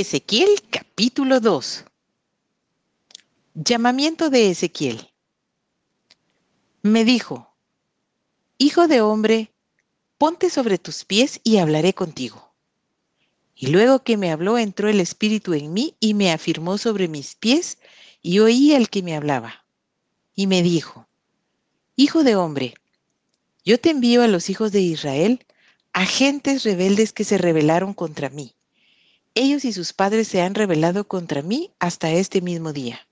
Ezequiel capítulo 2 Llamamiento de Ezequiel Me dijo, Hijo de hombre, ponte sobre tus pies y hablaré contigo. Y luego que me habló entró el Espíritu en mí y me afirmó sobre mis pies y oí al que me hablaba. Y me dijo, Hijo de hombre, yo te envío a los hijos de Israel, agentes rebeldes que se rebelaron contra mí ellos y sus padres se han rebelado contra mí hasta este mismo día.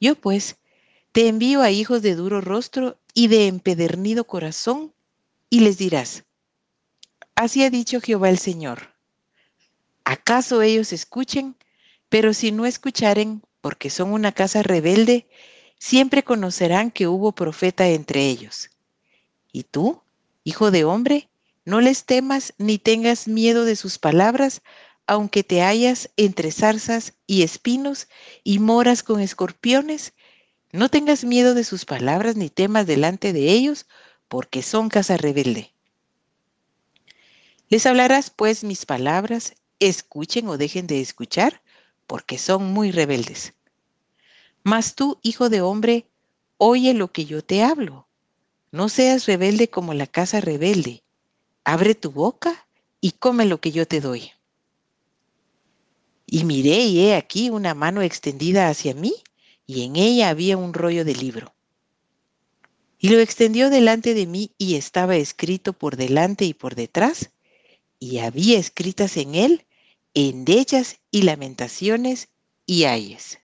Yo pues te envío a hijos de duro rostro y de empedernido corazón, y les dirás, así ha dicho Jehová el Señor. ¿Acaso ellos escuchen? Pero si no escucharen, porque son una casa rebelde, siempre conocerán que hubo profeta entre ellos. Y tú, hijo de hombre, no les temas ni tengas miedo de sus palabras, aunque te hallas entre zarzas y espinos y moras con escorpiones, no tengas miedo de sus palabras ni temas delante de ellos, porque son casa rebelde. Les hablarás pues mis palabras, escuchen o dejen de escuchar, porque son muy rebeldes. Mas tú, hijo de hombre, oye lo que yo te hablo. No seas rebelde como la casa rebelde. Abre tu boca y come lo que yo te doy. Y miré y he aquí una mano extendida hacia mí, y en ella había un rollo de libro. Y lo extendió delante de mí y estaba escrito por delante y por detrás, y había escritas en él endechas y lamentaciones y ayes.